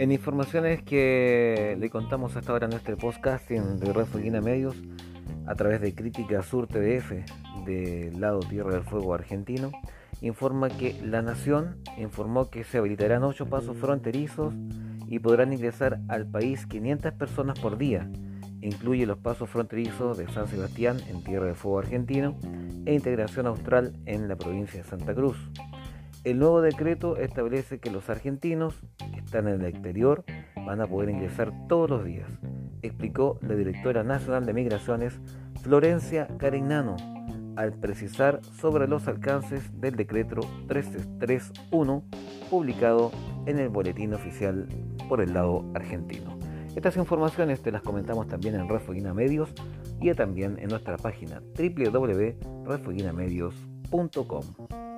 En informaciones que le contamos hasta ahora en este podcasting de Red Fueguina Medios, a través de Crítica Sur TDF del lado Tierra del Fuego argentino, informa que la Nación informó que se habilitarán ocho pasos fronterizos y podrán ingresar al país 500 personas por día. Incluye los pasos fronterizos de San Sebastián en Tierra del Fuego argentino e Integración Austral en la provincia de Santa Cruz. El nuevo decreto establece que los argentinos que están en el exterior van a poder ingresar todos los días, explicó la directora nacional de migraciones Florencia Carignano al precisar sobre los alcances del decreto 331 publicado en el boletín oficial por el lado argentino. Estas informaciones te las comentamos también en Refuguina Medios y también en nuestra página www.refuginamedios.com.